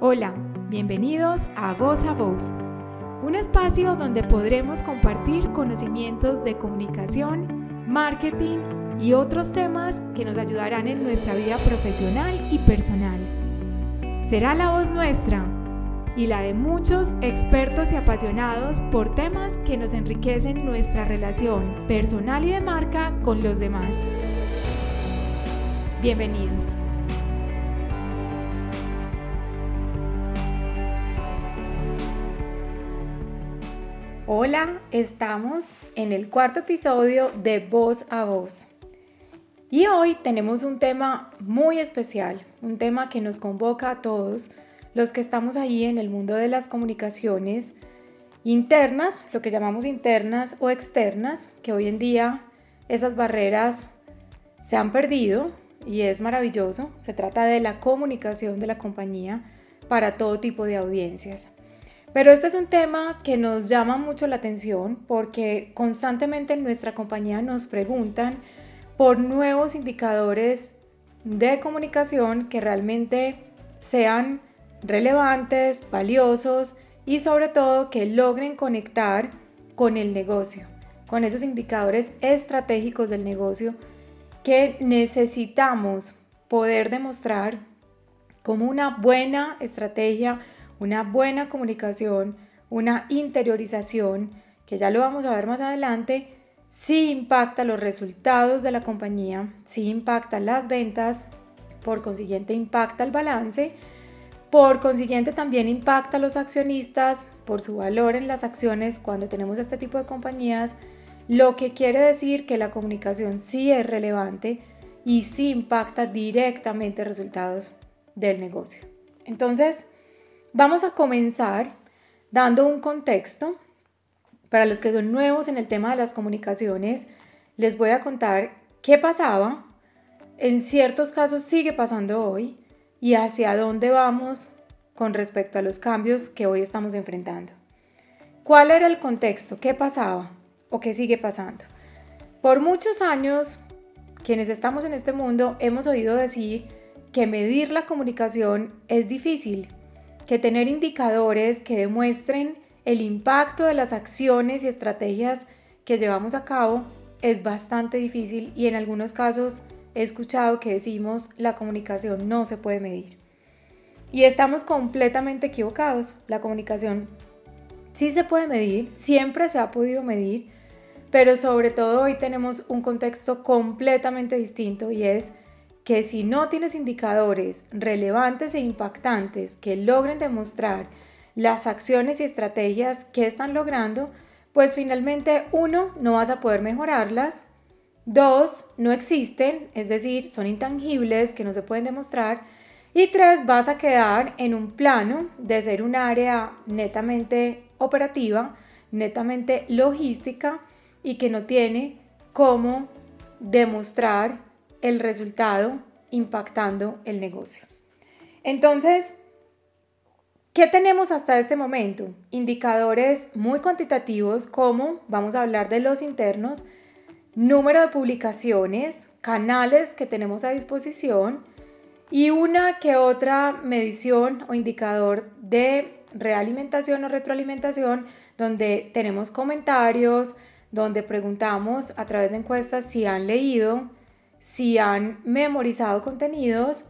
Hola, bienvenidos a Voz a Voz, un espacio donde podremos compartir conocimientos de comunicación, marketing y otros temas que nos ayudarán en nuestra vida profesional y personal. Será la voz nuestra y la de muchos expertos y apasionados por temas que nos enriquecen nuestra relación personal y de marca con los demás. Bienvenidos. Hola, estamos en el cuarto episodio de Voz a Voz. Y hoy tenemos un tema muy especial, un tema que nos convoca a todos los que estamos ahí en el mundo de las comunicaciones internas, lo que llamamos internas o externas, que hoy en día esas barreras se han perdido y es maravilloso. Se trata de la comunicación de la compañía para todo tipo de audiencias. Pero este es un tema que nos llama mucho la atención porque constantemente en nuestra compañía nos preguntan por nuevos indicadores de comunicación que realmente sean relevantes, valiosos y sobre todo que logren conectar con el negocio, con esos indicadores estratégicos del negocio que necesitamos poder demostrar como una buena estrategia una buena comunicación, una interiorización, que ya lo vamos a ver más adelante, sí impacta los resultados de la compañía, sí impacta las ventas, por consiguiente impacta el balance, por consiguiente también impacta a los accionistas por su valor en las acciones cuando tenemos este tipo de compañías, lo que quiere decir que la comunicación sí es relevante y sí impacta directamente resultados del negocio. Entonces, Vamos a comenzar dando un contexto. Para los que son nuevos en el tema de las comunicaciones, les voy a contar qué pasaba, en ciertos casos sigue pasando hoy y hacia dónde vamos con respecto a los cambios que hoy estamos enfrentando. ¿Cuál era el contexto? ¿Qué pasaba o qué sigue pasando? Por muchos años, quienes estamos en este mundo hemos oído decir que medir la comunicación es difícil, que tener indicadores que demuestren el impacto de las acciones y estrategias que llevamos a cabo es bastante difícil y en algunos casos he escuchado que decimos la comunicación no se puede medir. Y estamos completamente equivocados. La comunicación sí se puede medir, siempre se ha podido medir, pero sobre todo hoy tenemos un contexto completamente distinto y es que si no tienes indicadores relevantes e impactantes que logren demostrar las acciones y estrategias que están logrando, pues finalmente uno, no vas a poder mejorarlas, dos, no existen, es decir, son intangibles que no se pueden demostrar, y tres, vas a quedar en un plano de ser un área netamente operativa, netamente logística y que no tiene cómo demostrar el resultado impactando el negocio. Entonces, ¿qué tenemos hasta este momento? Indicadores muy cuantitativos como, vamos a hablar de los internos, número de publicaciones, canales que tenemos a disposición y una que otra medición o indicador de realimentación o retroalimentación donde tenemos comentarios, donde preguntamos a través de encuestas si han leído, si han memorizado contenidos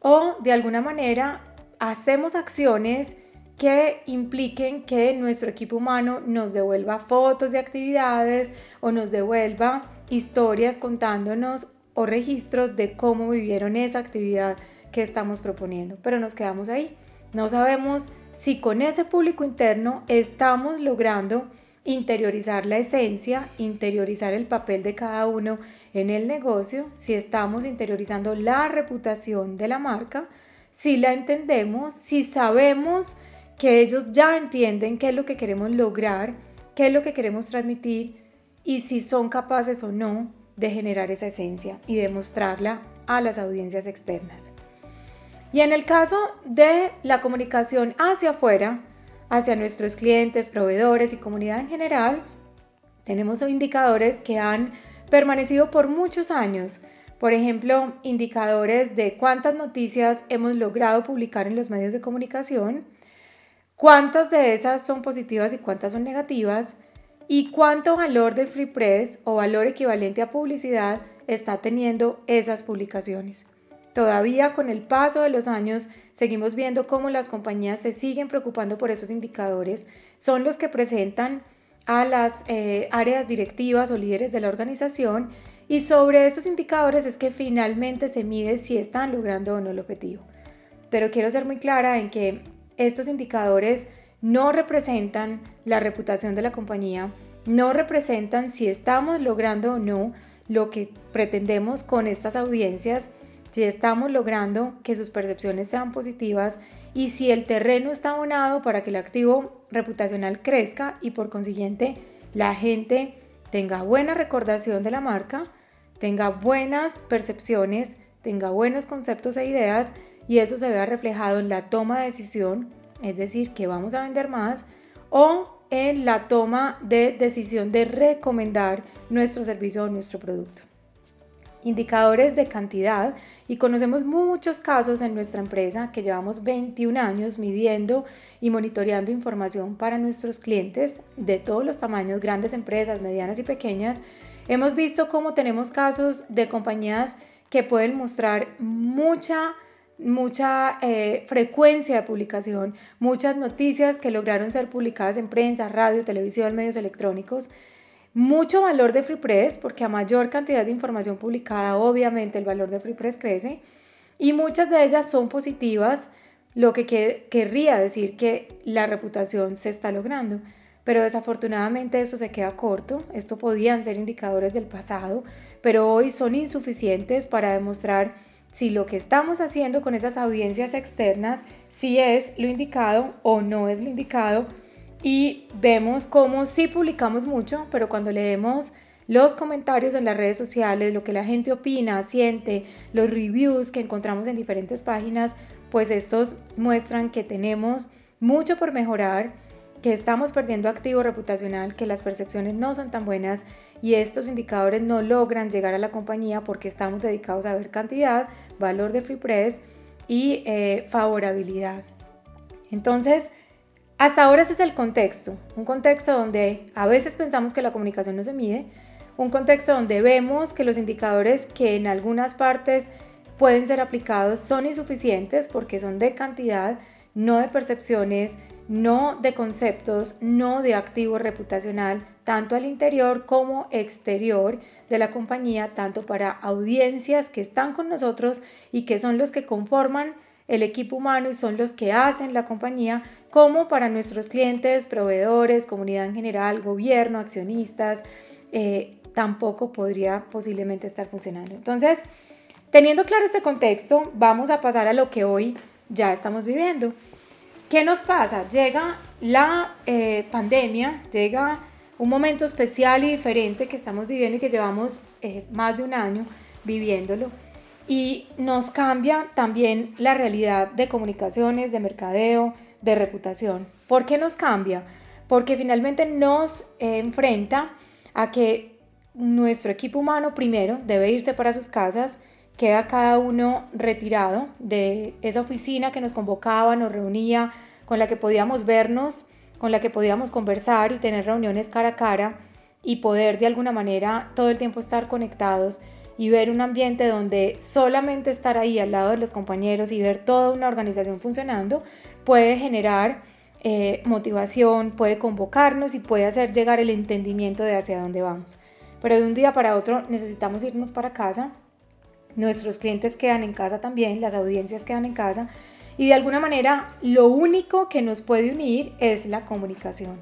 o de alguna manera hacemos acciones que impliquen que nuestro equipo humano nos devuelva fotos de actividades o nos devuelva historias contándonos o registros de cómo vivieron esa actividad que estamos proponiendo. Pero nos quedamos ahí. No sabemos si con ese público interno estamos logrando interiorizar la esencia, interiorizar el papel de cada uno en el negocio, si estamos interiorizando la reputación de la marca, si la entendemos, si sabemos que ellos ya entienden qué es lo que queremos lograr, qué es lo que queremos transmitir y si son capaces o no de generar esa esencia y de mostrarla a las audiencias externas. Y en el caso de la comunicación hacia afuera, hacia nuestros clientes, proveedores y comunidad en general, tenemos indicadores que han permanecido por muchos años, Por ejemplo, indicadores de cuántas noticias hemos logrado publicar en los medios de comunicación, cuántas de esas son positivas y cuántas son negativas, y cuánto valor de free press o valor equivalente a publicidad está teniendo esas publicaciones. Todavía con el paso de los años seguimos viendo cómo las compañías se siguen preocupando por esos indicadores, son los que presentan a las eh, áreas directivas o líderes de la organización y sobre esos indicadores es que finalmente se mide si están logrando o no el objetivo. Pero quiero ser muy clara en que estos indicadores no representan la reputación de la compañía, no representan si estamos logrando o no lo que pretendemos con estas audiencias, si estamos logrando que sus percepciones sean positivas y si el terreno está abonado para que el activo reputacional crezca y por consiguiente la gente tenga buena recordación de la marca tenga buenas percepciones, tenga buenos conceptos e ideas y eso se vea reflejado en la toma de decisión, es decir, que vamos a vender más, o en la toma de decisión de recomendar nuestro servicio o nuestro producto. Indicadores de cantidad y conocemos muchos casos en nuestra empresa que llevamos 21 años midiendo y monitoreando información para nuestros clientes de todos los tamaños, grandes empresas, medianas y pequeñas, Hemos visto cómo tenemos casos de compañías que pueden mostrar mucha mucha eh, frecuencia de publicación, muchas noticias que lograron ser publicadas en prensa, radio, televisión, medios electrónicos, mucho valor de Free Press, porque a mayor cantidad de información publicada, obviamente el valor de Free Press crece, y muchas de ellas son positivas, lo que querría decir que la reputación se está logrando pero desafortunadamente esto se queda corto. Esto podían ser indicadores del pasado, pero hoy son insuficientes para demostrar si lo que estamos haciendo con esas audiencias externas, si es lo indicado o no es lo indicado. Y vemos cómo sí publicamos mucho, pero cuando leemos los comentarios en las redes sociales, lo que la gente opina, siente, los reviews que encontramos en diferentes páginas, pues estos muestran que tenemos mucho por mejorar que estamos perdiendo activo reputacional, que las percepciones no son tan buenas y estos indicadores no logran llegar a la compañía porque estamos dedicados a ver cantidad, valor de free press y eh, favorabilidad. Entonces, hasta ahora ese es el contexto, un contexto donde a veces pensamos que la comunicación no se mide, un contexto donde vemos que los indicadores que en algunas partes pueden ser aplicados son insuficientes porque son de cantidad, no de percepciones, no de conceptos, no de activo reputacional, tanto al interior como exterior de la compañía, tanto para audiencias que están con nosotros y que son los que conforman el equipo humano y son los que hacen la compañía, como para nuestros clientes, proveedores, comunidad en general, gobierno, accionistas, eh, tampoco podría posiblemente estar funcionando. Entonces, teniendo claro este contexto, vamos a pasar a lo que hoy ya estamos viviendo. ¿Qué nos pasa? Llega la eh, pandemia, llega un momento especial y diferente que estamos viviendo y que llevamos eh, más de un año viviéndolo. Y nos cambia también la realidad de comunicaciones, de mercadeo, de reputación. ¿Por qué nos cambia? Porque finalmente nos enfrenta a que nuestro equipo humano primero debe irse para sus casas, queda cada uno retirado de esa oficina que nos convocaba, nos reunía, con la que podíamos vernos, con la que podíamos conversar y tener reuniones cara a cara y poder de alguna manera todo el tiempo estar conectados y ver un ambiente donde solamente estar ahí al lado de los compañeros y ver toda una organización funcionando puede generar eh, motivación, puede convocarnos y puede hacer llegar el entendimiento de hacia dónde vamos. Pero de un día para otro necesitamos irnos para casa nuestros clientes quedan en casa también, las audiencias quedan en casa y de alguna manera lo único que nos puede unir es la comunicación.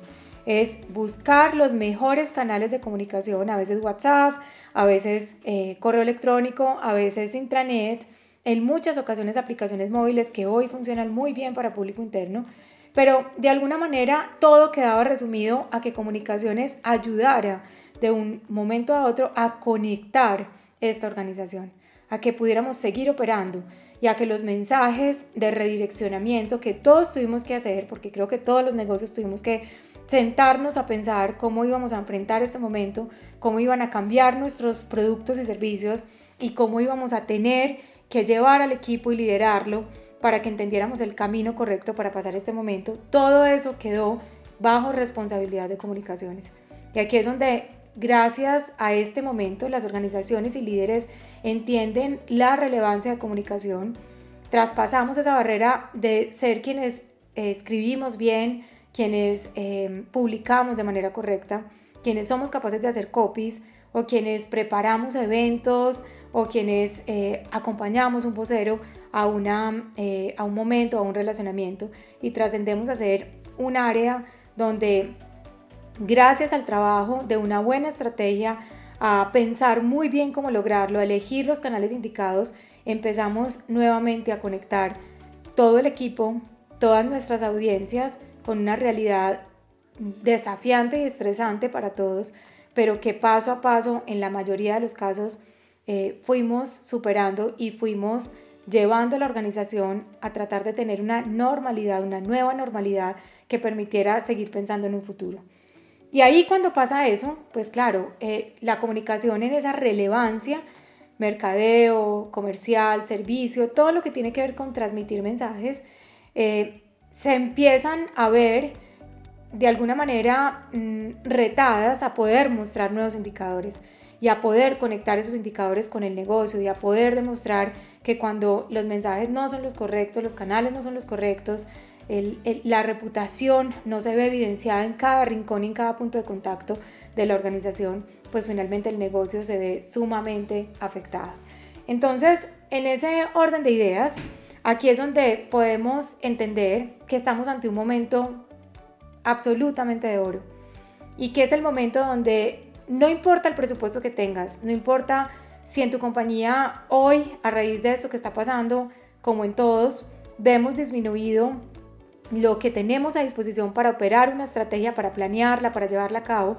Es buscar los mejores canales de comunicación, a veces WhatsApp, a veces eh, correo electrónico, a veces intranet, en muchas ocasiones aplicaciones móviles que hoy funcionan muy bien para público interno, pero de alguna manera todo quedaba resumido a que comunicaciones ayudara de un momento a otro a conectar esta organización a que pudiéramos seguir operando y a que los mensajes de redireccionamiento que todos tuvimos que hacer, porque creo que todos los negocios tuvimos que sentarnos a pensar cómo íbamos a enfrentar este momento, cómo iban a cambiar nuestros productos y servicios y cómo íbamos a tener que llevar al equipo y liderarlo para que entendiéramos el camino correcto para pasar este momento, todo eso quedó bajo responsabilidad de comunicaciones. Y aquí es donde, gracias a este momento, las organizaciones y líderes entienden la relevancia de comunicación, traspasamos esa barrera de ser quienes eh, escribimos bien, quienes eh, publicamos de manera correcta, quienes somos capaces de hacer copies o quienes preparamos eventos o quienes eh, acompañamos un vocero a, una, a un momento, a un relacionamiento y trascendemos a ser un área donde gracias al trabajo de una buena estrategia, a pensar muy bien cómo lograrlo, a elegir los canales indicados, empezamos nuevamente a conectar todo el equipo, todas nuestras audiencias con una realidad desafiante y estresante para todos, pero que paso a paso, en la mayoría de los casos, eh, fuimos superando y fuimos llevando a la organización a tratar de tener una normalidad, una nueva normalidad que permitiera seguir pensando en un futuro. Y ahí cuando pasa eso, pues claro, eh, la comunicación en esa relevancia, mercadeo, comercial, servicio, todo lo que tiene que ver con transmitir mensajes, eh, se empiezan a ver de alguna manera mm, retadas a poder mostrar nuevos indicadores y a poder conectar esos indicadores con el negocio y a poder demostrar que cuando los mensajes no son los correctos, los canales no son los correctos, la reputación no se ve evidenciada en cada rincón y en cada punto de contacto de la organización, pues finalmente el negocio se ve sumamente afectado. Entonces, en ese orden de ideas, aquí es donde podemos entender que estamos ante un momento absolutamente de oro y que es el momento donde no importa el presupuesto que tengas, no importa si en tu compañía hoy, a raíz de esto que está pasando, como en todos, vemos disminuido lo que tenemos a disposición para operar una estrategia, para planearla, para llevarla a cabo,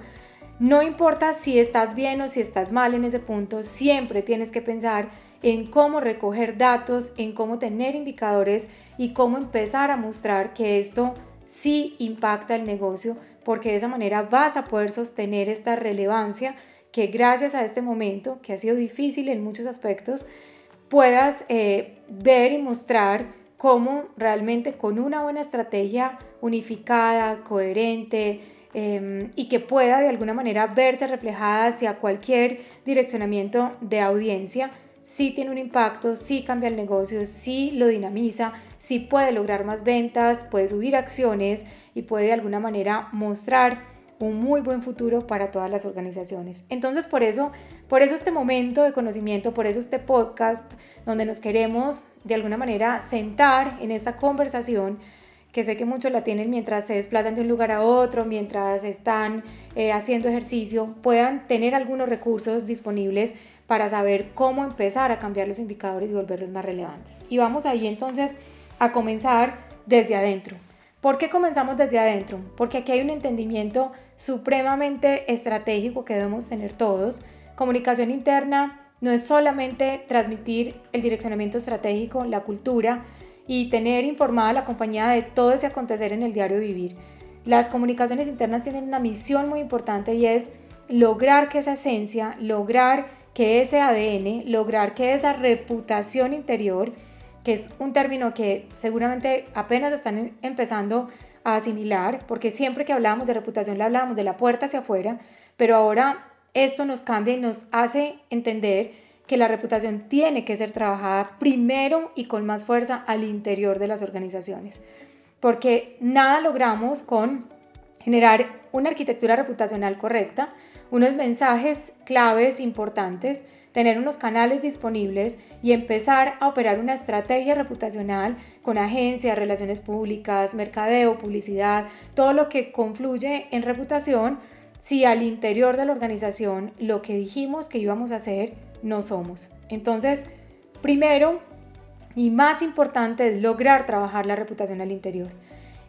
no importa si estás bien o si estás mal en ese punto, siempre tienes que pensar en cómo recoger datos, en cómo tener indicadores y cómo empezar a mostrar que esto sí impacta el negocio, porque de esa manera vas a poder sostener esta relevancia que gracias a este momento, que ha sido difícil en muchos aspectos, puedas eh, ver y mostrar cómo realmente con una buena estrategia unificada, coherente em, y que pueda de alguna manera verse reflejada hacia cualquier direccionamiento de audiencia, sí tiene un impacto, sí cambia el negocio, sí lo dinamiza, sí puede lograr más ventas, puede subir acciones y puede de alguna manera mostrar un muy buen futuro para todas las organizaciones. Entonces, por eso, por eso este momento de conocimiento, por eso este podcast donde nos queremos de alguna manera sentar en esta conversación que sé que muchos la tienen mientras se desplazan de un lugar a otro, mientras están eh, haciendo ejercicio, puedan tener algunos recursos disponibles para saber cómo empezar a cambiar los indicadores y volverlos más relevantes. Y vamos ahí entonces a comenzar desde adentro. ¿Por qué comenzamos desde adentro? Porque aquí hay un entendimiento supremamente estratégico que debemos tener todos. Comunicación interna no es solamente transmitir el direccionamiento estratégico, la cultura y tener informada a la compañía de todo ese acontecer en el diario vivir. Las comunicaciones internas tienen una misión muy importante y es lograr que esa esencia, lograr que ese ADN, lograr que esa reputación interior que es un término que seguramente apenas están empezando a asimilar, porque siempre que hablábamos de reputación le hablábamos de la puerta hacia afuera, pero ahora esto nos cambia y nos hace entender que la reputación tiene que ser trabajada primero y con más fuerza al interior de las organizaciones, porque nada logramos con generar una arquitectura reputacional correcta, unos mensajes claves importantes, tener unos canales disponibles y empezar a operar una estrategia reputacional con agencias, relaciones públicas, mercadeo, publicidad, todo lo que confluye en reputación si al interior de la organización lo que dijimos que íbamos a hacer no somos. Entonces, primero y más importante es lograr trabajar la reputación al interior.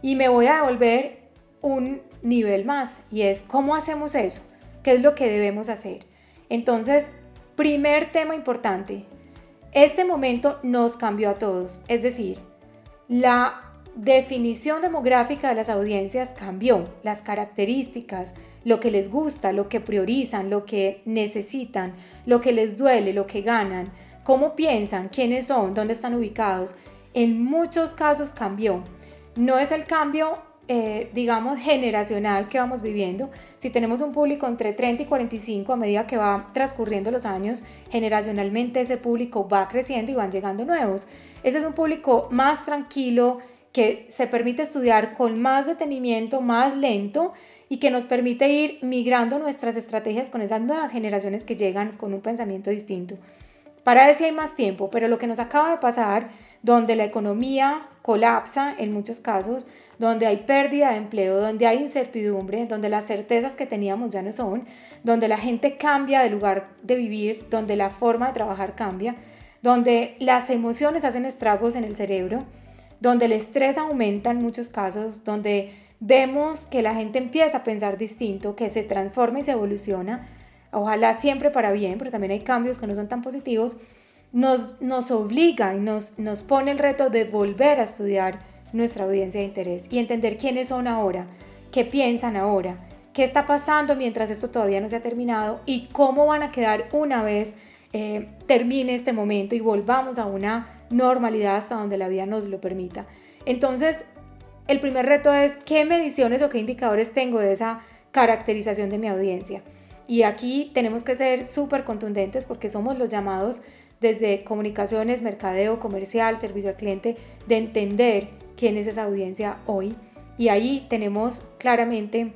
Y me voy a devolver un nivel más y es cómo hacemos eso, qué es lo que debemos hacer. Entonces, Primer tema importante. Este momento nos cambió a todos. Es decir, la definición demográfica de las audiencias cambió, las características, lo que les gusta, lo que priorizan, lo que necesitan, lo que les duele, lo que ganan, cómo piensan, quiénes son, dónde están ubicados, en muchos casos cambió. No es el cambio, eh, digamos, generacional que vamos viviendo. Si tenemos un público entre 30 y 45, a medida que va transcurriendo los años, generacionalmente ese público va creciendo y van llegando nuevos. Ese es un público más tranquilo, que se permite estudiar con más detenimiento, más lento y que nos permite ir migrando nuestras estrategias con esas nuevas generaciones que llegan con un pensamiento distinto. Para eso hay más tiempo, pero lo que nos acaba de pasar, donde la economía colapsa en muchos casos, donde hay pérdida de empleo, donde hay incertidumbre, donde las certezas que teníamos ya no son, donde la gente cambia de lugar de vivir, donde la forma de trabajar cambia, donde las emociones hacen estragos en el cerebro, donde el estrés aumenta en muchos casos, donde vemos que la gente empieza a pensar distinto, que se transforma y se evoluciona, ojalá siempre para bien, pero también hay cambios que no son tan positivos, nos, nos obliga y nos, nos pone el reto de volver a estudiar nuestra audiencia de interés y entender quiénes son ahora, qué piensan ahora, qué está pasando mientras esto todavía no se ha terminado y cómo van a quedar una vez eh, termine este momento y volvamos a una normalidad hasta donde la vida nos lo permita. Entonces, el primer reto es qué mediciones o qué indicadores tengo de esa caracterización de mi audiencia. Y aquí tenemos que ser súper contundentes porque somos los llamados desde comunicaciones, mercadeo, comercial, servicio al cliente, de entender quién es esa audiencia hoy. Y ahí tenemos claramente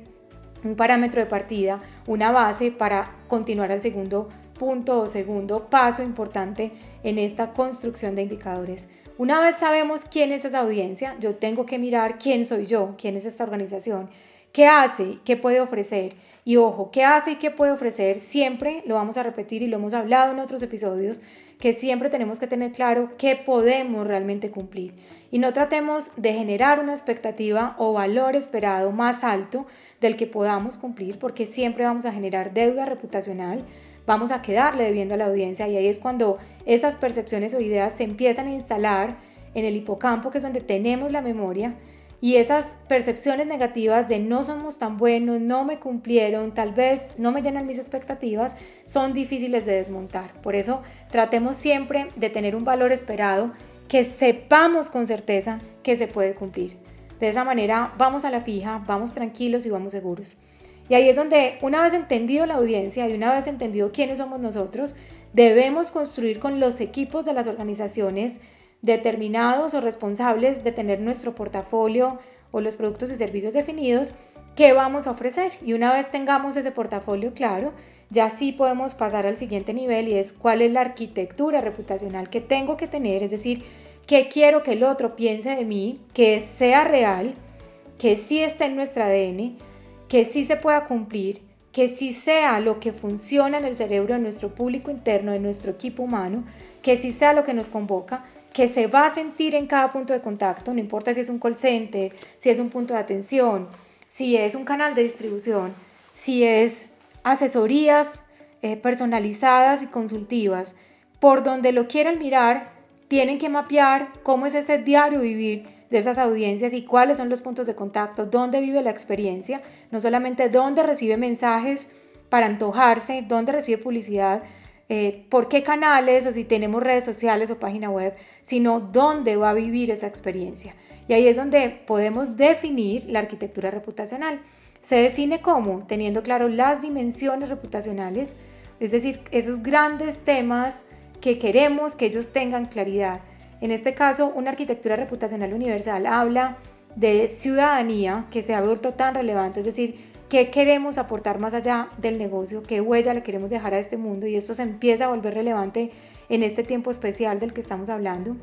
un parámetro de partida, una base para continuar al segundo punto o segundo paso importante en esta construcción de indicadores. Una vez sabemos quién es esa audiencia, yo tengo que mirar quién soy yo, quién es esta organización, qué hace, qué puede ofrecer. Y ojo, qué hace y qué puede ofrecer, siempre lo vamos a repetir y lo hemos hablado en otros episodios, que siempre tenemos que tener claro qué podemos realmente cumplir. Y no tratemos de generar una expectativa o valor esperado más alto del que podamos cumplir, porque siempre vamos a generar deuda reputacional, vamos a quedarle debiendo a la audiencia y ahí es cuando esas percepciones o ideas se empiezan a instalar en el hipocampo, que es donde tenemos la memoria, y esas percepciones negativas de no somos tan buenos, no me cumplieron, tal vez no me llenan mis expectativas, son difíciles de desmontar. Por eso tratemos siempre de tener un valor esperado que sepamos con certeza que se puede cumplir. De esa manera vamos a la fija, vamos tranquilos y vamos seguros. Y ahí es donde una vez entendido la audiencia y una vez entendido quiénes somos nosotros, debemos construir con los equipos de las organizaciones determinados o responsables de tener nuestro portafolio o los productos y servicios definidos, qué vamos a ofrecer. Y una vez tengamos ese portafolio claro, ya sí podemos pasar al siguiente nivel y es cuál es la arquitectura reputacional que tengo que tener, es decir, qué quiero que el otro piense de mí, que sea real, que sí esté en nuestro ADN, que sí se pueda cumplir, que sí sea lo que funciona en el cerebro de nuestro público interno, de nuestro equipo humano, que sí sea lo que nos convoca, que se va a sentir en cada punto de contacto, no importa si es un call center, si es un punto de atención, si es un canal de distribución, si es asesorías eh, personalizadas y consultivas, por donde lo quieran mirar, tienen que mapear cómo es ese diario vivir de esas audiencias y cuáles son los puntos de contacto, dónde vive la experiencia, no solamente dónde recibe mensajes para antojarse, dónde recibe publicidad, eh, por qué canales o si tenemos redes sociales o página web, sino dónde va a vivir esa experiencia. Y ahí es donde podemos definir la arquitectura reputacional. Se define como teniendo claro las dimensiones reputacionales, es decir, esos grandes temas que queremos que ellos tengan claridad en este caso, una arquitectura reputacional universal habla de ciudadanía que se ha vuelto tan relevante, es decir, qué queremos aportar más allá del negocio, qué huella le queremos dejar a este mundo y esto se empieza a volver relevante en este tiempo especial del que estamos hablando.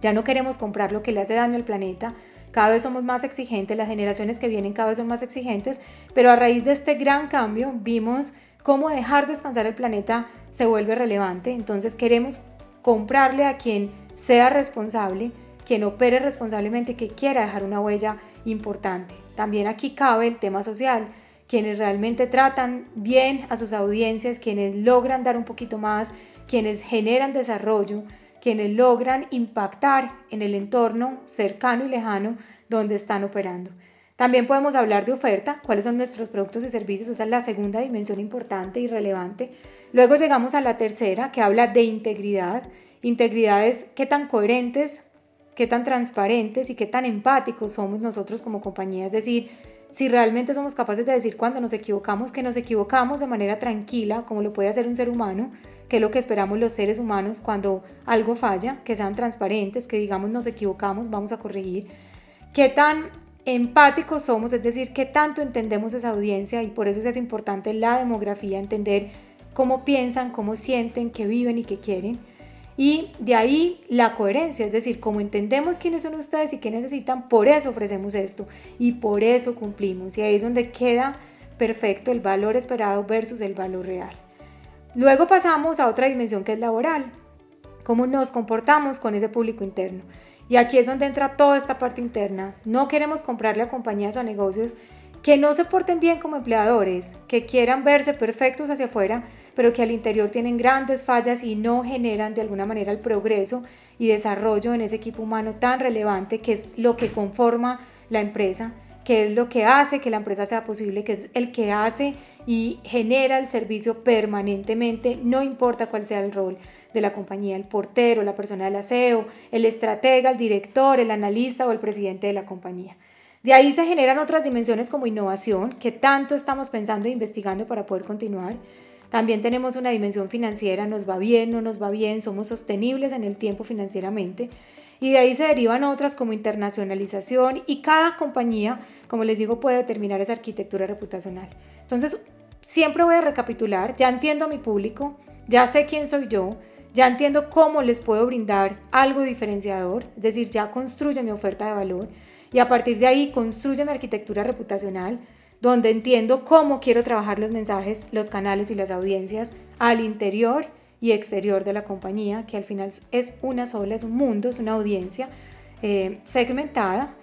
Ya no queremos comprar lo que le hace daño al planeta, cada vez somos más exigentes, las generaciones que vienen cada vez son más exigentes, pero a raíz de este gran cambio vimos cómo dejar descansar el planeta se vuelve relevante, entonces queremos comprarle a quien sea responsable, quien opere responsablemente, que quiera dejar una huella importante. También aquí cabe el tema social, quienes realmente tratan bien a sus audiencias, quienes logran dar un poquito más, quienes generan desarrollo, quienes logran impactar en el entorno cercano y lejano donde están operando. También podemos hablar de oferta, cuáles son nuestros productos y servicios, esa es la segunda dimensión importante y relevante. Luego llegamos a la tercera, que habla de integridad. Integridad es qué tan coherentes, qué tan transparentes y qué tan empáticos somos nosotros como compañía, es decir, si realmente somos capaces de decir cuando nos equivocamos, que nos equivocamos de manera tranquila, como lo puede hacer un ser humano, que es lo que esperamos los seres humanos cuando algo falla, que sean transparentes, que digamos nos equivocamos, vamos a corregir. Qué tan empáticos somos, es decir, qué tanto entendemos esa audiencia y por eso es importante la demografía, entender cómo piensan, cómo sienten, qué viven y qué quieren. Y de ahí la coherencia, es decir, como entendemos quiénes son ustedes y qué necesitan, por eso ofrecemos esto y por eso cumplimos. Y ahí es donde queda perfecto el valor esperado versus el valor real. Luego pasamos a otra dimensión que es laboral, cómo nos comportamos con ese público interno. Y aquí es donde entra toda esta parte interna. No queremos comprarle a compañías o a negocios que no se porten bien como empleadores, que quieran verse perfectos hacia afuera, pero que al interior tienen grandes fallas y no generan de alguna manera el progreso y desarrollo en ese equipo humano tan relevante que es lo que conforma la empresa, que es lo que hace que la empresa sea posible, que es el que hace y genera el servicio permanentemente, no importa cuál sea el rol de la compañía, el portero, la persona del aseo, el estratega, el director, el analista o el presidente de la compañía. De ahí se generan otras dimensiones como innovación, que tanto estamos pensando e investigando para poder continuar. También tenemos una dimensión financiera, nos va bien, no nos va bien, somos sostenibles en el tiempo financieramente. Y de ahí se derivan otras como internacionalización y cada compañía, como les digo, puede determinar esa arquitectura reputacional. Entonces, siempre voy a recapitular, ya entiendo a mi público, ya sé quién soy yo, ya entiendo cómo les puedo brindar algo diferenciador, es decir, ya construyo mi oferta de valor y a partir de ahí construyo mi arquitectura reputacional donde entiendo cómo quiero trabajar los mensajes, los canales y las audiencias al interior y exterior de la compañía, que al final es una sola, es un mundo, es una audiencia eh, segmentada,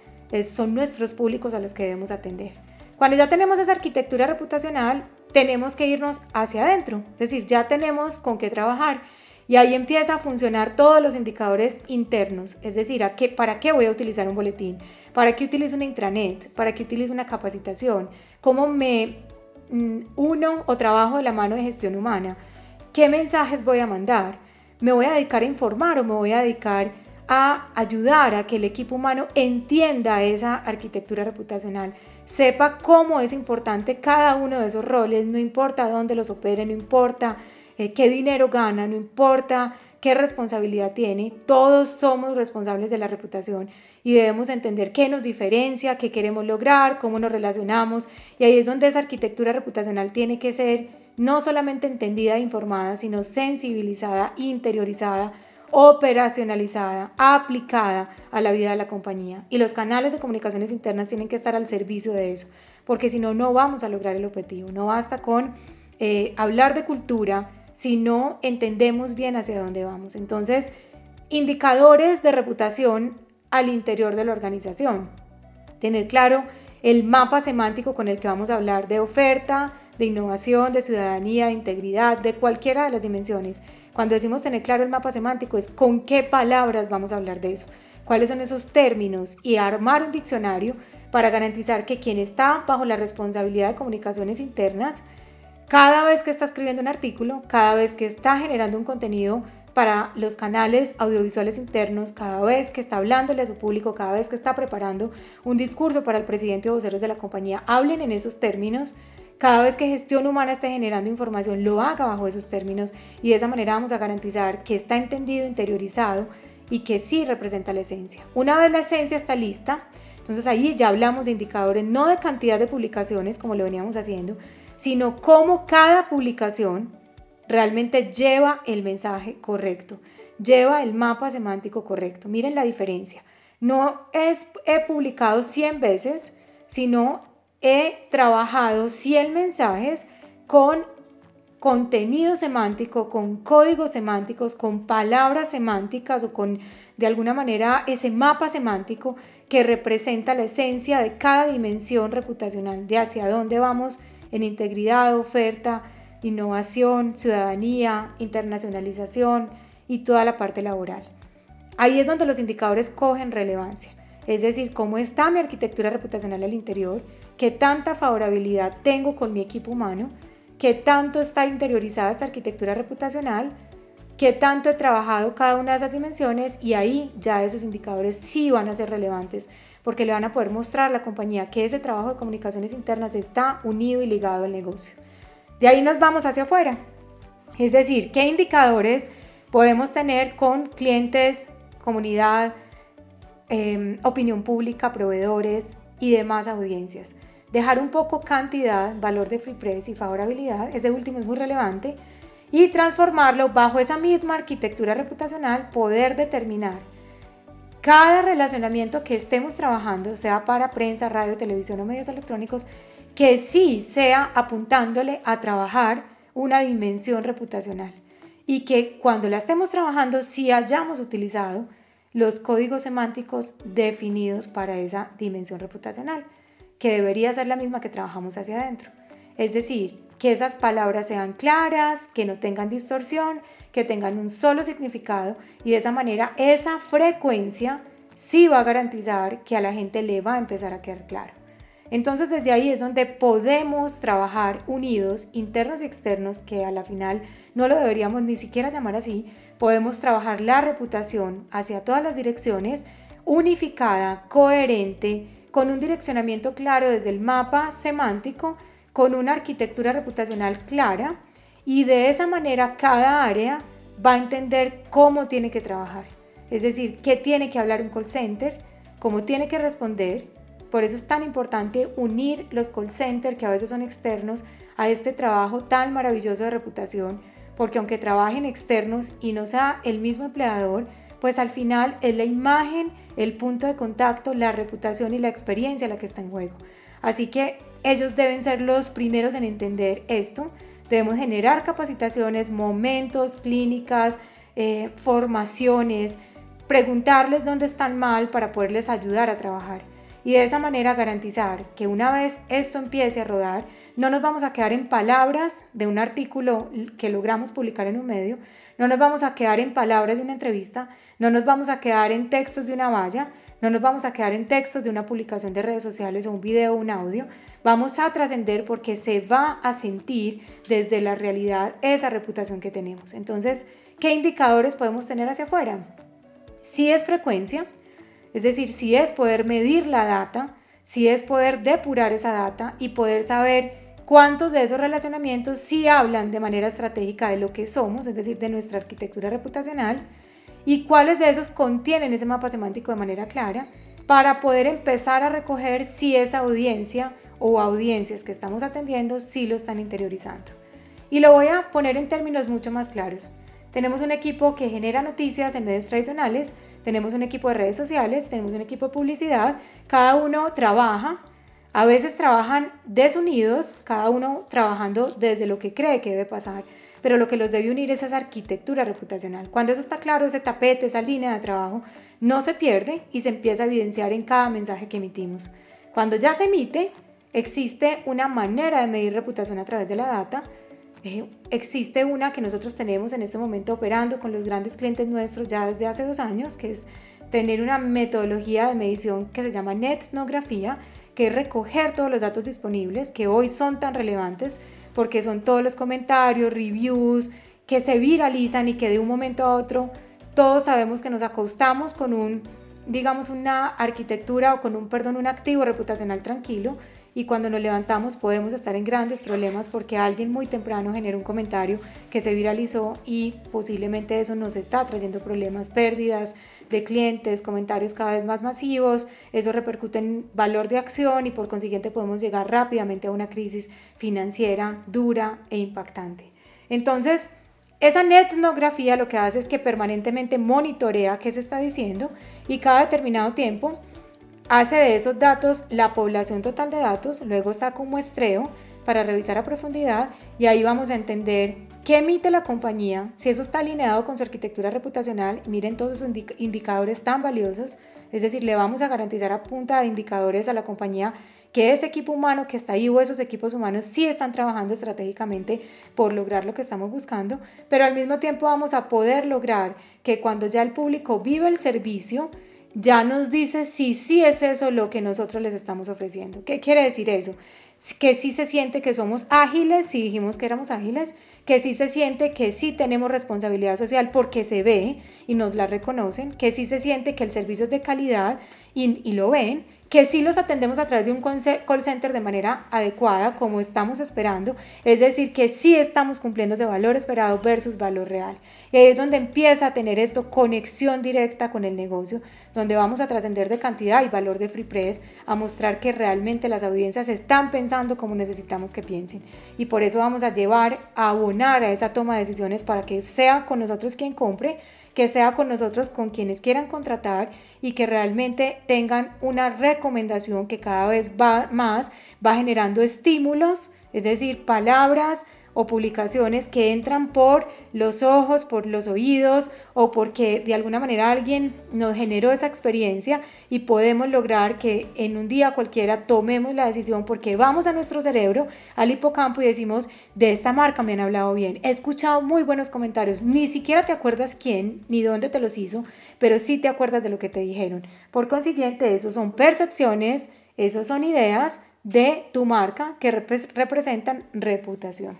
son nuestros públicos a los que debemos atender. Cuando ya tenemos esa arquitectura reputacional, tenemos que irnos hacia adentro, es decir, ya tenemos con qué trabajar y ahí empieza a funcionar todos los indicadores internos, es decir, ¿a qué, ¿para qué voy a utilizar un boletín? ¿Para qué utilizo una intranet? ¿Para qué utilizo una capacitación? ¿Cómo me mm, uno o trabajo de la mano de gestión humana? ¿Qué mensajes voy a mandar? ¿Me voy a dedicar a informar o me voy a dedicar a ayudar a que el equipo humano entienda esa arquitectura reputacional? Sepa cómo es importante cada uno de esos roles, no importa dónde los opere, no importa eh, qué dinero gana, no importa qué responsabilidad tiene, todos somos responsables de la reputación y debemos entender qué nos diferencia, qué queremos lograr, cómo nos relacionamos y ahí es donde esa arquitectura reputacional tiene que ser no solamente entendida e informada, sino sensibilizada, interiorizada, operacionalizada, aplicada a la vida de la compañía. Y los canales de comunicaciones internas tienen que estar al servicio de eso, porque si no, no vamos a lograr el objetivo. No basta con eh, hablar de cultura, si no entendemos bien hacia dónde vamos. Entonces, indicadores de reputación al interior de la organización. Tener claro el mapa semántico con el que vamos a hablar de oferta, de innovación, de ciudadanía, de integridad, de cualquiera de las dimensiones. Cuando decimos tener claro el mapa semántico es con qué palabras vamos a hablar de eso, cuáles son esos términos y armar un diccionario para garantizar que quien está bajo la responsabilidad de comunicaciones internas cada vez que está escribiendo un artículo, cada vez que está generando un contenido para los canales audiovisuales internos, cada vez que está hablándole a su público, cada vez que está preparando un discurso para el presidente o voceros de la compañía, hablen en esos términos. Cada vez que gestión humana esté generando información, lo haga bajo esos términos y de esa manera vamos a garantizar que está entendido, interiorizado y que sí representa la esencia. Una vez la esencia está lista, entonces ahí ya hablamos de indicadores, no de cantidad de publicaciones como lo veníamos haciendo, sino cómo cada publicación realmente lleva el mensaje correcto, lleva el mapa semántico correcto. Miren la diferencia. No es he publicado 100 veces, sino he trabajado 100 mensajes con contenido semántico, con códigos semánticos, con palabras semánticas o con de alguna manera ese mapa semántico que representa la esencia de cada dimensión reputacional, de hacia dónde vamos en integridad, oferta, innovación, ciudadanía, internacionalización y toda la parte laboral. Ahí es donde los indicadores cogen relevancia, es decir, cómo está mi arquitectura reputacional al interior, qué tanta favorabilidad tengo con mi equipo humano, qué tanto está interiorizada esta arquitectura reputacional, qué tanto he trabajado cada una de esas dimensiones y ahí ya esos indicadores sí van a ser relevantes porque le van a poder mostrar a la compañía que ese trabajo de comunicaciones internas está unido y ligado al negocio. De ahí nos vamos hacia afuera. Es decir, qué indicadores podemos tener con clientes, comunidad, em, opinión pública, proveedores y demás audiencias. Dejar un poco cantidad, valor de free press y favorabilidad, ese último es muy relevante, y transformarlo bajo esa misma arquitectura reputacional, poder determinar cada relacionamiento que estemos trabajando, sea para prensa, radio, televisión o medios electrónicos, que sí sea apuntándole a trabajar una dimensión reputacional y que cuando la estemos trabajando sí hayamos utilizado los códigos semánticos definidos para esa dimensión reputacional, que debería ser la misma que trabajamos hacia adentro. Es decir, que esas palabras sean claras, que no tengan distorsión, que tengan un solo significado y de esa manera esa frecuencia sí va a garantizar que a la gente le va a empezar a quedar claro. Entonces desde ahí es donde podemos trabajar unidos, internos y externos, que a la final no lo deberíamos ni siquiera llamar así, podemos trabajar la reputación hacia todas las direcciones, unificada, coherente, con un direccionamiento claro desde el mapa semántico, con una arquitectura reputacional clara y de esa manera cada área va a entender cómo tiene que trabajar. Es decir, qué tiene que hablar un call center, cómo tiene que responder. Por eso es tan importante unir los call centers, que a veces son externos, a este trabajo tan maravilloso de reputación, porque aunque trabajen externos y no sea el mismo empleador, pues al final es la imagen, el punto de contacto, la reputación y la experiencia la que está en juego. Así que ellos deben ser los primeros en entender esto Debemos generar capacitaciones, momentos, clínicas, eh, formaciones, preguntarles dónde están mal para poderles ayudar a trabajar. Y de esa manera garantizar que una vez esto empiece a rodar, no nos vamos a quedar en palabras de un artículo que logramos publicar en un medio, no nos vamos a quedar en palabras de una entrevista, no nos vamos a quedar en textos de una valla, no nos vamos a quedar en textos de una publicación de redes sociales o un video o un audio. Vamos a trascender porque se va a sentir desde la realidad esa reputación que tenemos. Entonces, ¿qué indicadores podemos tener hacia afuera? Si es frecuencia, es decir, si es poder medir la data, si es poder depurar esa data y poder saber cuántos de esos relacionamientos sí hablan de manera estratégica de lo que somos, es decir, de nuestra arquitectura reputacional, y cuáles de esos contienen ese mapa semántico de manera clara para poder empezar a recoger si esa audiencia o audiencias que estamos atendiendo sí lo están interiorizando. Y lo voy a poner en términos mucho más claros. Tenemos un equipo que genera noticias en medios tradicionales, tenemos un equipo de redes sociales, tenemos un equipo de publicidad, cada uno trabaja, a veces trabajan desunidos, cada uno trabajando desde lo que cree que debe pasar pero lo que los debe unir es esa arquitectura reputacional. Cuando eso está claro, ese tapete, esa línea de trabajo, no se pierde y se empieza a evidenciar en cada mensaje que emitimos. Cuando ya se emite, existe una manera de medir reputación a través de la data. Eh, existe una que nosotros tenemos en este momento operando con los grandes clientes nuestros ya desde hace dos años, que es tener una metodología de medición que se llama netnografía, que es recoger todos los datos disponibles que hoy son tan relevantes porque son todos los comentarios, reviews que se viralizan y que de un momento a otro todos sabemos que nos acostamos con un, digamos, una arquitectura o con un, perdón, un activo reputacional tranquilo y cuando nos levantamos podemos estar en grandes problemas porque alguien muy temprano genera un comentario que se viralizó y posiblemente eso nos está trayendo problemas, pérdidas, de clientes, comentarios cada vez más masivos, eso repercute en valor de acción y por consiguiente podemos llegar rápidamente a una crisis financiera dura e impactante. Entonces, esa netnografía lo que hace es que permanentemente monitorea qué se está diciendo y cada determinado tiempo hace de esos datos la población total de datos, luego saca un muestreo para revisar a profundidad y ahí vamos a entender ¿Qué emite la compañía? Si eso está alineado con su arquitectura reputacional, miren todos esos indicadores tan valiosos, es decir, le vamos a garantizar a punta de indicadores a la compañía que ese equipo humano que está ahí o esos equipos humanos sí están trabajando estratégicamente por lograr lo que estamos buscando, pero al mismo tiempo vamos a poder lograr que cuando ya el público vive el servicio, ya nos dice si sí es eso lo que nosotros les estamos ofreciendo. ¿Qué quiere decir eso? Que sí se siente que somos ágiles, si dijimos que éramos ágiles, que sí se siente que sí tenemos responsabilidad social porque se ve y nos la reconocen, que sí se siente que el servicio es de calidad y, lo ven, que sí los atendemos a través de un call center de manera adecuada, como estamos esperando, es decir, que sí estamos cumpliendo ese valor esperado versus valor real. Es donde empieza a tener esto conexión directa con el negocio, donde vamos a trascender de cantidad y valor de Free Press, a mostrar que realmente las audiencias están pensando como necesitamos que piensen. Y por eso vamos a llevar a abonar a esa toma de decisiones para que sea con nosotros quien compre, que sea con nosotros con quienes quieran contratar y que realmente tengan una recomendación que cada vez va más va generando estímulos, es decir, palabras, o publicaciones que entran por los ojos, por los oídos o porque de alguna manera alguien nos generó esa experiencia y podemos lograr que en un día cualquiera tomemos la decisión porque vamos a nuestro cerebro, al hipocampo y decimos, de esta marca me han hablado bien, he escuchado muy buenos comentarios, ni siquiera te acuerdas quién ni dónde te los hizo, pero sí te acuerdas de lo que te dijeron. Por consiguiente, eso son percepciones, esos son ideas de tu marca que representan reputación.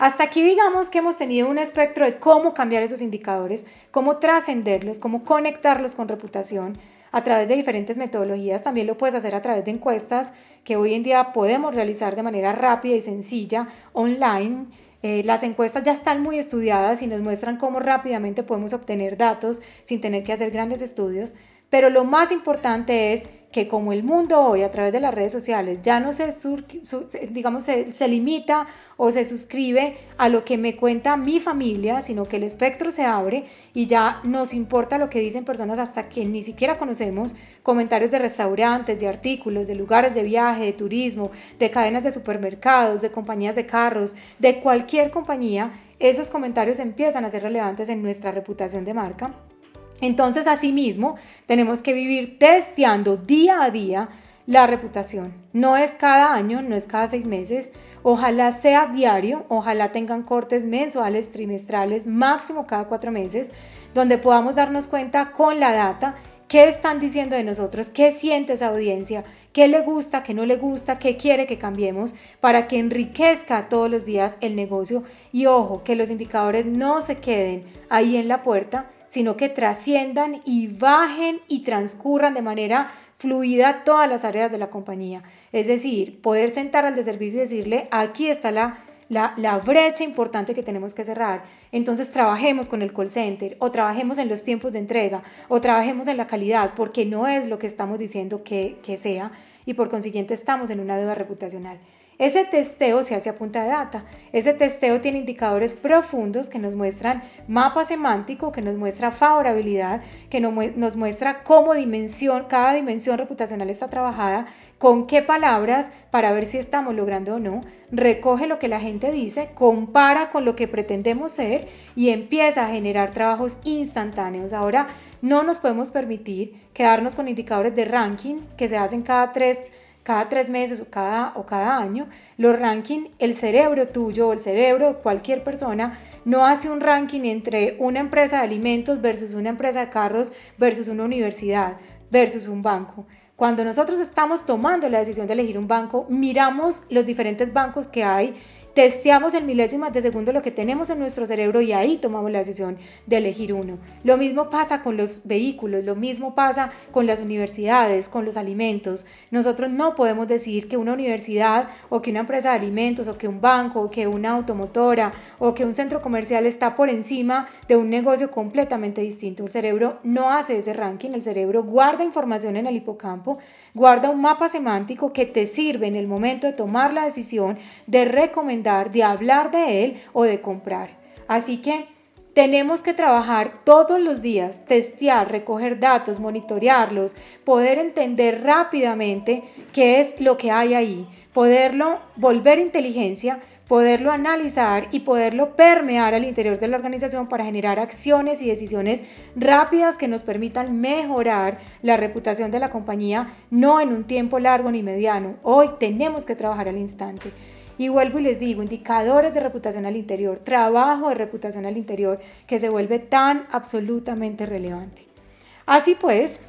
Hasta aquí digamos que hemos tenido un espectro de cómo cambiar esos indicadores, cómo trascenderlos, cómo conectarlos con reputación a través de diferentes metodologías. También lo puedes hacer a través de encuestas que hoy en día podemos realizar de manera rápida y sencilla online. Eh, las encuestas ya están muy estudiadas y nos muestran cómo rápidamente podemos obtener datos sin tener que hacer grandes estudios. Pero lo más importante es que como el mundo hoy a través de las redes sociales ya no se, digamos, se, limita o se suscribe a lo que me cuenta mi familia, sino que el espectro se abre y ya nos importa lo que dicen personas hasta que ni siquiera conocemos, comentarios de restaurantes, de artículos, de lugares de viaje, de turismo, de cadenas de supermercados, de compañías de carros, de cualquier compañía, esos comentarios empiezan a ser relevantes en nuestra reputación de marca entonces, asimismo, tenemos que vivir testeando día a día la reputación. No es cada año, no es cada seis meses. Ojalá sea diario, ojalá tengan cortes mensuales, trimestrales, máximo cada cuatro meses, donde podamos darnos cuenta con la data qué están diciendo de nosotros, qué siente esa audiencia, qué le gusta, qué no le gusta, qué quiere que cambiemos para que enriquezca todos los días el negocio. Y ojo, que los indicadores no se queden ahí en la puerta, sino que trasciendan y bajen y transcurran de manera fluida todas las áreas de la compañía. Es decir, poder sentar al de servicio y decirle, aquí está la, la, la, brecha importante que tenemos que cerrar. Entonces trabajemos con el call center o trabajemos en los tiempos de entrega o trabajemos en la calidad porque no es lo que estamos diciendo que, que sea y por consiguiente estamos en una deuda reputacional. Ese testeo se hace a punta de data. Ese testeo tiene indicadores profundos que nos muestran mapa semántico, que nos muestra favorabilidad, que nos muestra cómo dimensión, cada dimensión reputacional está trabajada, con qué palabras para ver si estamos logrando o no, recoge lo que la gente dice, compara con lo que pretendemos ser y empieza a generar trabajos instantáneos. Ahora no nos podemos permitir quedarnos con indicadores de ranking que se hacen cada tres cada tres meses o cada, o cada año, los rankings, el cerebro tuyo o el cerebro de cualquier persona no hace un ranking entre una empresa de alimentos versus una empresa de carros versus una universidad versus un banco. Cuando nosotros estamos tomando la decisión de elegir un banco, miramos los diferentes bancos que hay testeamos en milésimas de segundo lo que tenemos en nuestro cerebro y ahí tomamos la decisión de elegir uno. Lo mismo pasa con los vehículos, lo mismo pasa con las universidades, con los alimentos. Nosotros no podemos decir que una universidad o que una empresa de alimentos o que un banco o que una automotora o que un centro comercial está por encima de un negocio completamente distinto. El cerebro no hace ese ranking, el cerebro guarda información en el hipocampo, guarda un mapa semántico que te sirve en el momento de tomar la decisión de de hablar de él o de comprar. Así que tenemos que trabajar todos los días, testear, recoger datos, monitorearlos, poder entender rápidamente qué es lo que hay ahí, poderlo volver inteligencia poderlo analizar y poderlo permear al interior de la organización para generar acciones y decisiones rápidas que nos permitan mejorar la reputación de la compañía, no en un tiempo largo ni mediano. Hoy tenemos que trabajar al instante. Y vuelvo y les digo, indicadores de reputación al interior, trabajo de reputación al interior, que se vuelve tan absolutamente relevante. Así pues,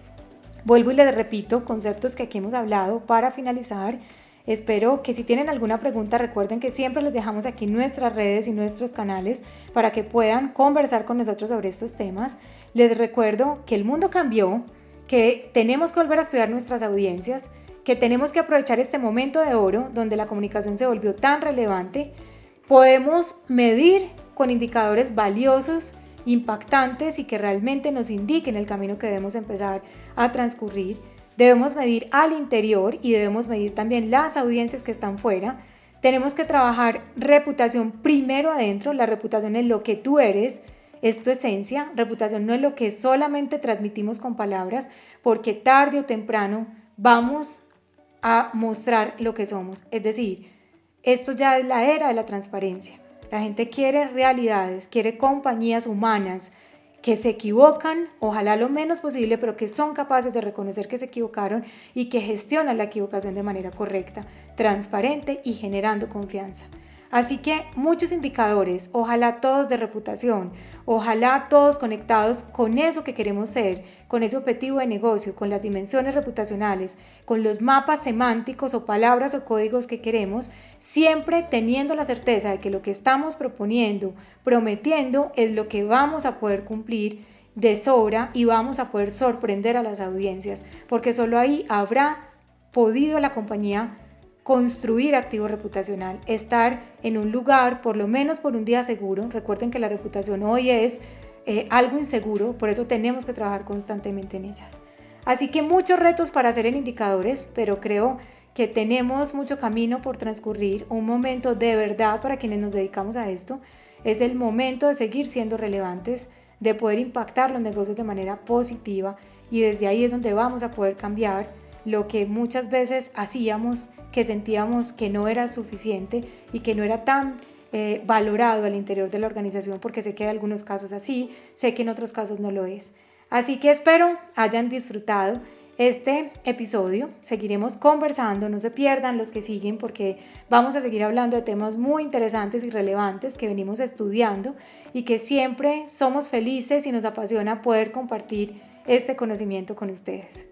vuelvo y les repito conceptos que aquí hemos hablado para finalizar Espero que si tienen alguna pregunta recuerden que siempre les dejamos aquí nuestras redes y nuestros canales para que puedan conversar con nosotros sobre estos temas. Les recuerdo que el mundo cambió, que tenemos que volver a estudiar nuestras audiencias, que tenemos que aprovechar este momento de oro donde la comunicación se volvió tan relevante. Podemos medir con indicadores valiosos, impactantes y que realmente nos indiquen el camino que debemos empezar a transcurrir Debemos medir al interior y debemos medir también las audiencias que están fuera. Tenemos que trabajar reputación primero adentro. La reputación es lo que tú eres, es tu esencia. Reputación no es lo que solamente transmitimos con palabras, porque tarde o temprano vamos a mostrar lo que somos. Es decir, esto ya es la era de la transparencia. La gente quiere realidades, quiere compañías humanas, que se equivocan, ojalá lo menos posible, pero que son capaces de reconocer que se equivocaron y que gestionan la equivocación de manera correcta, transparente y generando confianza. Así que muchos indicadores, ojalá todos de reputación, ojalá todos conectados con eso que queremos ser, con ese objetivo de negocio, con las dimensiones reputacionales, con los mapas semánticos o palabras o códigos que queremos, siempre teniendo la certeza de que lo que estamos proponiendo, prometiendo, es lo que vamos a poder cumplir de sobra y vamos a poder sorprender a las audiencias, porque solo ahí habrá podido la compañía construir activo reputacional, estar en un lugar, por lo menos por un día seguro. Recuerden que la reputación hoy es eh, algo inseguro, por eso tenemos que trabajar constantemente en ellas. Así que muchos retos para hacer en indicadores, pero creo que tenemos mucho camino por transcurrir, un momento de verdad para quienes nos dedicamos a esto. Es el momento de seguir siendo relevantes, de poder impactar los negocios de manera positiva y desde ahí es donde vamos a poder cambiar lo que muchas veces hacíamos que sentíamos que no era suficiente y que no era tan eh, valorado al interior de la organización, porque sé que en algunos casos así, sé que en otros casos no lo es. Así que espero hayan disfrutado este episodio. Seguiremos conversando, no se pierdan los que siguen porque vamos a seguir hablando de temas muy interesantes y relevantes que venimos estudiando y que siempre somos felices y nos apasiona poder compartir este conocimiento con ustedes.